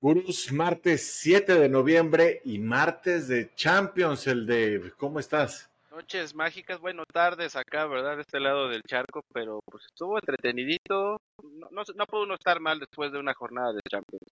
Gurús, martes 7 de noviembre y martes de Champions, el de... ¿Cómo estás? Noches mágicas, bueno, tardes acá, ¿verdad? De este lado del charco, pero pues estuvo entretenidito. No, no, no pudo uno estar mal después de una jornada de Champions.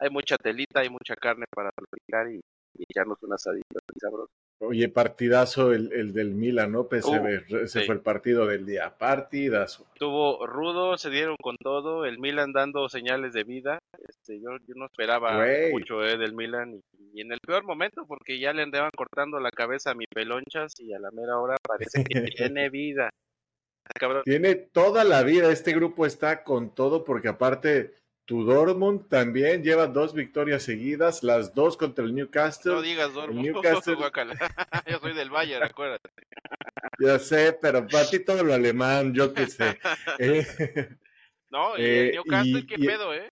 Hay, mucha telita, hay mucha carne para platicar y, y echarnos unas saditas sabrosas. Oye, partidazo el, el del Milan, ¿no? PSV, uh, ese sí. fue el partido del día, partidazo. Estuvo rudo, se dieron con todo, el Milan dando señales de vida. Este, yo, yo no esperaba mucho eh, del Milan y, y, en el peor momento porque ya le andaban cortando la cabeza a mi pelonchas y a la mera hora parece que tiene vida. Cabrón. Tiene toda la vida, este grupo está con todo porque aparte tu Dortmund también lleva dos victorias seguidas, las dos contra el Newcastle. No digas Dortmund. Newcastle... yo soy del Bayern, acuérdate. Yo sé, pero para ti todo lo alemán, yo qué sé. eh, no, y eh, Newcastle, y, qué y, pedo, ¿eh?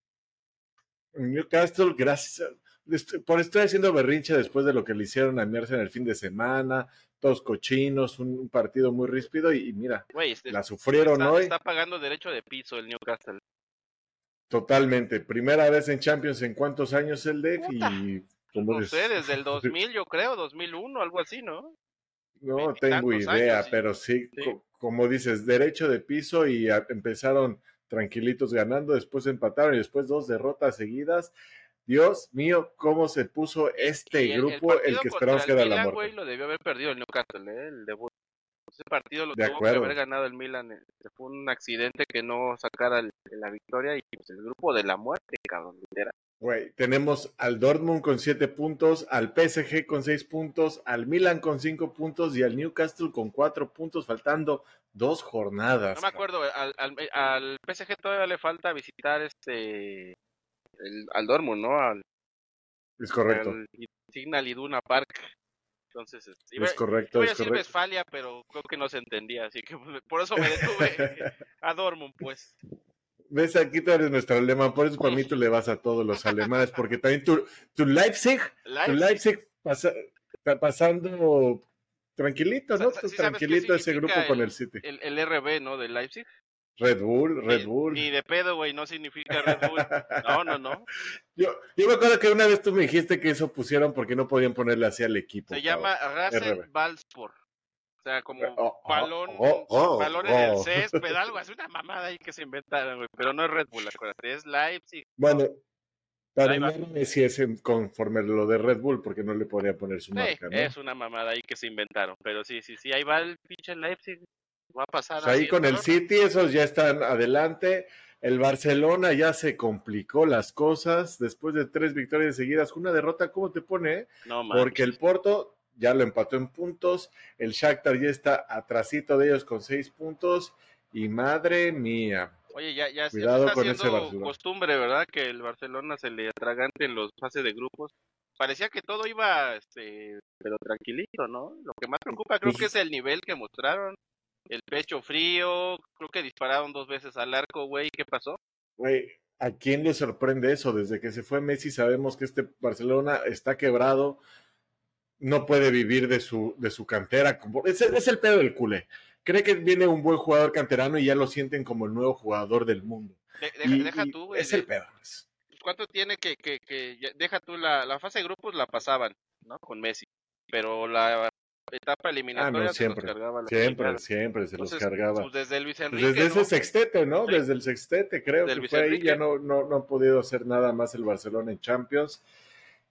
Newcastle, gracias. Por estoy haciendo berrinche después de lo que le hicieron a Mierce en el fin de semana, todos cochinos, un, un partido muy ríspido y, y mira, Wey, este, la sufrieron está, hoy. Está pagando derecho de piso el Newcastle. Totalmente. Primera vez en Champions en cuántos años el DEF y como no sé, desde el 2000 yo creo, 2001, algo así, ¿no? No tengo idea, años, pero sí, sí. Co como dices, derecho de piso y empezaron tranquilitos ganando, después empataron y después dos derrotas seguidas. Dios mío, cómo se puso este el, grupo, el, el que esperamos que era la muerte. Lo debió haber perdido el Newcastle, ¿eh? el debut. Ese partido lo de tuvo acuerdo. que haber ganado el Milan. eh, Fue un accidente que no sacara el, la victoria y pues, el grupo de la muerte, cabrón. Literal. Güey, tenemos al Dortmund con 7 puntos, al PSG con 6 puntos, al Milan con 5 puntos y al Newcastle con 4 puntos, faltando dos jornadas. No me acuerdo, al, al, al, PSG todavía le falta visitar este el, al Dortmund, ¿no? Al, es correcto. Al Signal Iduna Park. Entonces, este, iba, es correcto, iba a decir correcto. Westfalia, pero creo que no se entendía, así que pues, por eso me detuve a Dortmund, pues. Ves, aquí tú eres nuestro alemán, por eso para mí tú le vas a todos los alemanes, porque también tu, tu Leipzig, Leipzig, tu Leipzig pasa, pasando tranquilito, ¿no? ¿Sí tranquilito ese grupo el, con el City. El, el, RB, ¿no? De Leipzig. Red Bull, Red Bull. Ni de pedo, güey, no significa Red Bull. No, no, no. Yo, yo me acuerdo que una vez tú me dijiste que eso pusieron porque no podían ponerle así al equipo. Se llama Rasen Balspor. O sea, como oh, balón, oh, oh, balón en el césped, algo así, una mamada ahí que se inventaron, güey. Pero no es Red Bull, acuérdate, es Leipzig. Bueno, para mí si es conforme lo de Red Bull, porque no le podría poner su sí, marca, ¿no? Es una mamada ahí que se inventaron, pero sí, sí, sí, ahí va el pinche Leipzig, va a pasar. Sea, ahí con el City, esos ya están adelante. El Barcelona ya se complicó las cosas después de tres victorias seguidas. Una derrota, ¿cómo te pone? No, Porque el Porto ya lo empató en puntos. El Shakhtar ya está atrasito de ellos con seis puntos. Y madre mía. Oye, ya, ya, Cuidado ya está con ese costumbre, ¿verdad? Que el Barcelona se le atragante en los fases de grupos. Parecía que todo iba, este, pero tranquilito, ¿no? Lo que más preocupa creo que es el nivel que mostraron. El pecho frío, creo que dispararon dos veces al arco, güey. ¿Qué pasó? Güey, ¿a quién le sorprende eso? Desde que se fue Messi sabemos que este Barcelona está quebrado no puede vivir de su, de su cantera. Es, es, el pedo del culé. Cree que viene un buen jugador canterano y ya lo sienten como el nuevo jugador del mundo. De, deja, y, deja tú, güey. Es el pedo. ¿Cuánto tiene que, que, que deja tú la, la, fase de grupos la pasaban, ¿no? Con Messi. Pero la etapa eliminatoria ah, no, siempre, se los cargaba la siempre, siempre se Entonces, los cargaba. Pues desde Luis Enrique, pues desde ¿no? ese sextete, ¿no? Sí. Desde el sextete, creo que Luis fue Enrique. ahí, ya no, no, no ha podido hacer nada más el Barcelona en Champions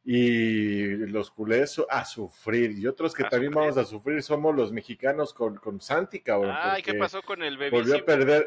y los culés a sufrir. Y otros que a también sufrir. vamos a sufrir somos los mexicanos con, con Santi, cabrón. Ay, ¿qué pasó con el bebé? Volvió a perder.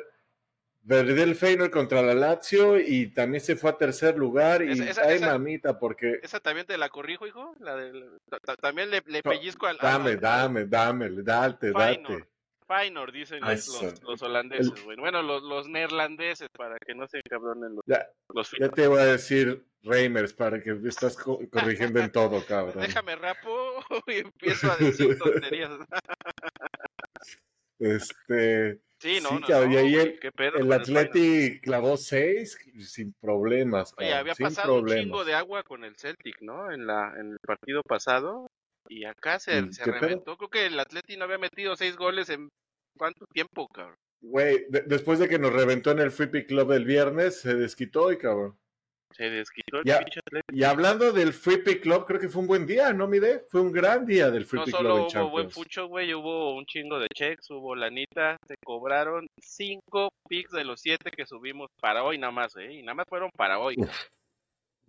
Perdió el Feyenoord contra la Lazio y también se fue a tercer lugar. Y Esa- esa- ay, esa- mamita, porque. ¿Esa también te la corrijo, hijo? La del, ta- ta- también le, le pellizco al... Dame, al- dame, dame, date, Feyenoord. date. Feyenoord, dicen los, los, holandeses, güey. Bueno, los, los neerlandeses, para que no se encabronen los, Ya, los ya te voy a decir Reimers para que estás co- corrigiendo en todo, cabrón. Déjame rapo y empiezo a decir tonterías. Este. Sí, no, Sí, no, cabrón, no, y ahí el- El. Atleti clavó seis sin problemas. Oye, cabrón, había sin pasado un chingo de agua con el Celtic, ¿no? En la en el partido pasado. Y acá se, Mm, se reventó. Creo que el Atleti no había metido seis goles en cuánto tiempo, cabrón. Güey, de- después de que nos reventó en el Free Pick Club el viernes, se desquitó y cabrón. Se desquitó el Ya. Y hablando del Free Pick Club, creo que fue un buen día, ¿no, Mide? Fue un gran día del Free No Pick Club solo en hubo buen fucho, güey, hubo un chingo de checks, hubo lanita, se cobraron cinco picks de los siete que subimos para hoy nada más, ¿eh? Y nada más fueron para hoy. Uf.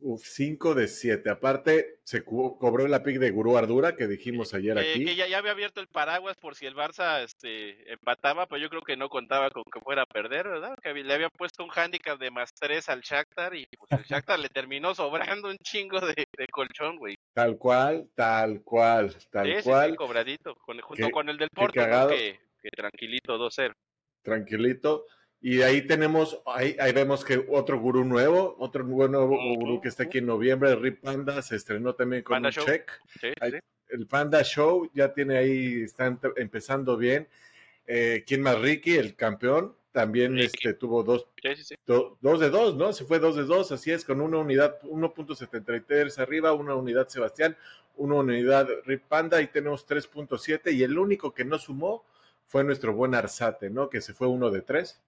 Uf, 5 de 7. Aparte, se cobró la pick de Gurú Ardura que dijimos ayer Eh, aquí. que ya, ya había abierto el paraguas por si el Barça este, empataba, pero yo creo que no contaba con que fuera a perder, ¿verdad? Que había- le había puesto un handicap de más tres al Shakhtar y pues el Shakhtar le terminó sobrando un chingo de, de colchón, güey. Tal cual, tal cual, tal Sí, sí, sí, cual. cobradito, con, junto Qué- con el del Porto, ¿no? cagado. que, que tranquilito 2-0. tranquilito. Y ahí tenemos, ahí, ahí vemos que otro gurú nuevo, otro nuevo, gurú que está aquí en noviembre, Rip Panda, se estrenó también con Panda un Show. check. Sí. El Panda Show ya tiene ahí, está ent- empezando bien. Eh, ¿Quién más? Ricky, el campeón, también este, tuvo dos, Sí, do- dos de dos, ¿no? Se fue dos de dos, así es, con una unidad 1.73 arriba, una unidad Sebastián, una unidad Rip Panda y tenemos 3.7 y el único que no sumó fue nuestro buen Arzate, ¿no? Que se fue uno de tres.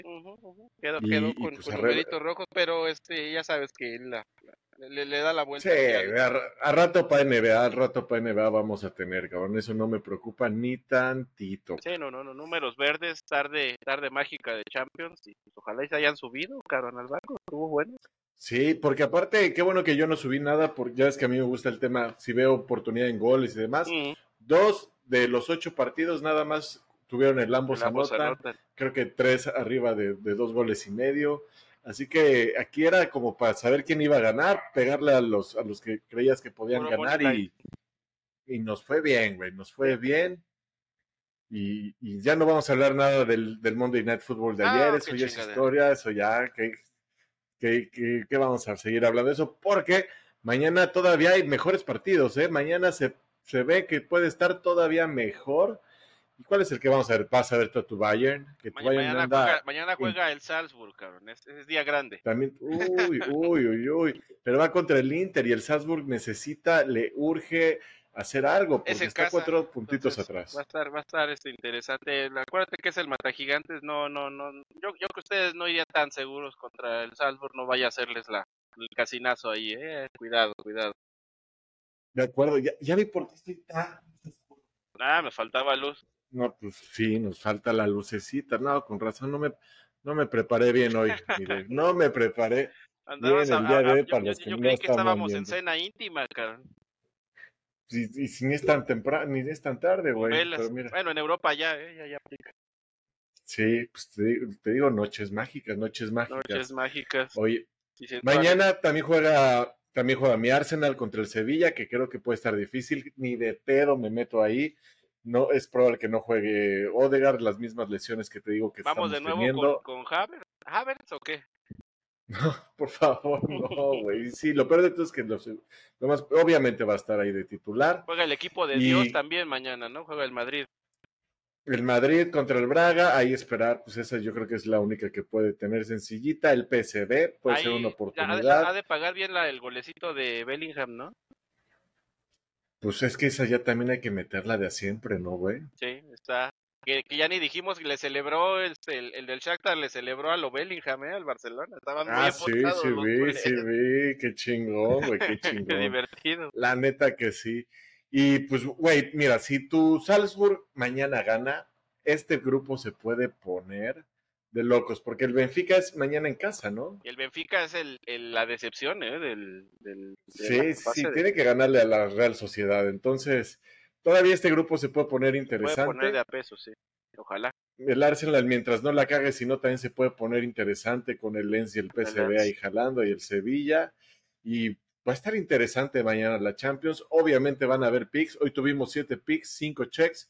Quedó, Y- quedó y con, pues con numeritos rojos, pero este ya sabes que la, la- le, le da la vuelta. Sí, a, a rato para NBA, al rato para NBA vamos a tener, cabrón. Eso no me preocupa ni tantito. Sí, no, no, no, números verdes, tarde, tarde mágica de Champions, y pues, ojalá y se hayan subido, cabrón, al barco, estuvo bueno. Sí, porque aparte, qué bueno que yo no subí nada, porque ya es que a mí me gusta el tema, si veo oportunidad en goles y demás. Mm, Dos de los ocho partidos nada más tuvieron el ambos el ambos anotan. anotan. creo que tres arriba de, de dos goles y medio. Así que aquí era como para saber quién iba a ganar, pegarle a los, a los que creías que podían Puro ganar y, y nos fue bien, güey, nos fue bien. Y, y ya no vamos a hablar nada del, del Monday Night Football de Ah, ayer, eso ya es historia, eso ya, que, que, que- que vamos a seguir hablando de eso, porque mañana todavía hay mejores partidos, ¿eh? Mañana se, se ve que puede estar todavía mejor. ¿Y cuál es el que vamos a ver? ¿Vas a ver tú a tu Bayern? Que tu Ma- Bayern mañana, anda juega, mañana juega el Salzburg, cabrón, es, es día grande. también, uy, uy, uy, uy. Pero va contra el Inter y el Salzburg necesita, le urge hacer algo, porque Es está casa, cuatro puntitos atrás. Va a estar, va a estar este interesante. Acuérdate que es el Matagigantes, no, no, no. Yo, yo que ustedes no irían tan seguros contra el Salzburg, no vaya a hacerles la, el casinazo ahí, eh. Cuidado, cuidado. De acuerdo, ya, ya vi por qué estoy tan... Ah, me faltaba luz. No, pues sí, nos falta la lucecita. No, con razón, no me, no me preparé bien hoy. mire, no me preparé. Andabas Bien, el día de hoy, para yo, los que yo no creí que estábamos en cena íntima, cabrón. Y, y si ni es tan temprano, ni es tan tarde, güey. Bueno, en Europa ya, eh, ya, ya aplica. sí, pues te, digo- te digo noches mágicas, noches mágicas. Noches mágicas. Oye, Mañana también juega, también juega mi Arsenal contra el Sevilla, que creo que puede estar difícil. Ni de pedo me meto ahí. No es probable que no juegue Odegaard, las mismas lesiones que te digo que Vamos estamos de nuevo teniendo. con, con Havertz. ¿Havertz o qué? No, por favor, no, güey. Sí, lo peor de todo es que los, lo más, obviamente va a estar ahí de titular. Juega el equipo de Y- Dios también mañana, ¿no? Juega el Madrid. El Madrid contra el Braga, ahí esperar, pues esa yo creo que es la única que puede tener sencillita. El PSV puede ser una ya ha de- oportunidad. Ha de pagar bien la, el golecito de Bellingham, ¿no? Pues es que esa ya también hay que meterla de a siempre, ¿no, güey? Sí, está. Que, que ya ni dijimos que le celebró, este, el, el del Shakhtar le celebró a lo Bellingham, ¿eh? Al Barcelona. Estaban muy Ah, sí, emputados sí los vi, sí vi, qué chingón, güey, qué Qué chingón. divertido. La neta que sí. Y pues, güey, mira, si tu Salzburg mañana gana, este grupo se puede poner de locos, porque el Benfica es mañana en casa, ¿no? Y el Benfica es el, el- la decepción, ¿eh? Del, del, de Sí, sí, de- tiene que ganarle a la Real Sociedad. Entonces, todavía este grupo se puede poner Puede poner interesante. de a peso, sí. Ojalá. El Arsenal, mientras no la cague, si no, también se puede poner interesante con el Lens y el PSV ahí jalando y el Sevilla. Y va a estar interesante mañana la Champions. Obviamente van a haber picks. Hoy tuvimos siete picks, cinco checks.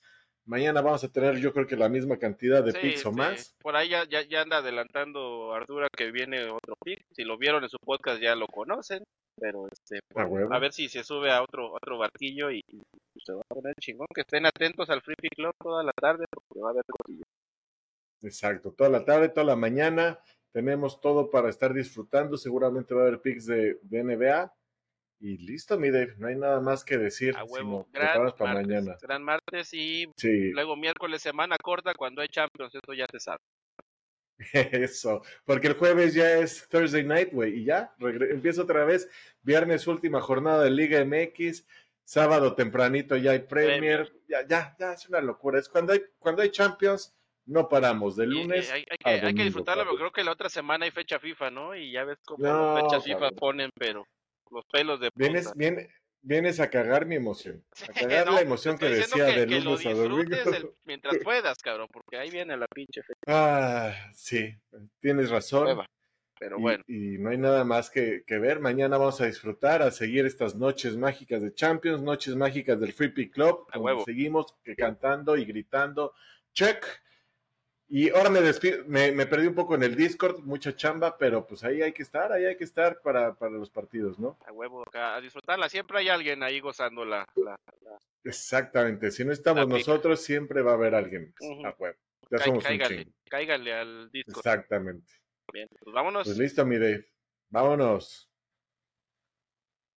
Mañana vamos a tener, yo creo que la misma cantidad de Sí, picks o sí. más. Por ahí ya, ya, ya anda adelantando Ardura que viene otro pick. Si lo vieron en su podcast ya lo conocen. Pero este, A a ver si se sube a otro otro barquillo y, y se va a poner chingón. Que estén atentos al Free Pick Club toda la tarde porque va a haber cosillas. Exacto. Toda la tarde, toda la mañana. Tenemos todo para estar disfrutando. Seguramente va a haber picks de, de NBA. Y listo, mi Dave. No hay nada más que decir. A huevo. Gran prepararnos para martes, mañana. gran martes y Sí. luego miércoles semana corta cuando hay Champions. Eso ya se sabe. Eso, porque el jueves ya es Thursday night, güey, y ya, empiezo otra vez, viernes última jornada de Liga MX, sábado tempranito ya hay Premier, ya, ya, ya, es una locura, es cuando hay, cuando hay Champions, no paramos, de lunes. hay, que, disfrutarlo, pero creo que la otra semana hay fecha FIFA, ¿no? Y ya ves cómo las fechas FIFA ponen, pero los pelos de Vienes, viene, vienes a cagar mi emoción. A cagar la emoción que decía de lunes a domingo. mientras puedas, cabrón, porque ahí viene la pinche fecha. Ah, sí, tienes razón. Pero bueno. Y, no hay nada más que, que, ver. Mañana vamos a disfrutar, a seguir estas noches mágicas de Champions, noches mágicas del Free Pick Club. Seguimos cantando y gritando. Check y ahora me despido, me, perdí un poco en el Discord, mucha chamba, pero pues ahí hay que estar, ahí hay que estar para, los partidos, ¿no? A huevo, a disfrutarla, siempre hay alguien ahí gozando la... Exactamente, si no estamos nosotros, siempre va a haber alguien a huevo. Ya somos un Cáigale al Discord. Exactamente. Bien, pues vámonos. Pues listo, mi Dave. Vámonos.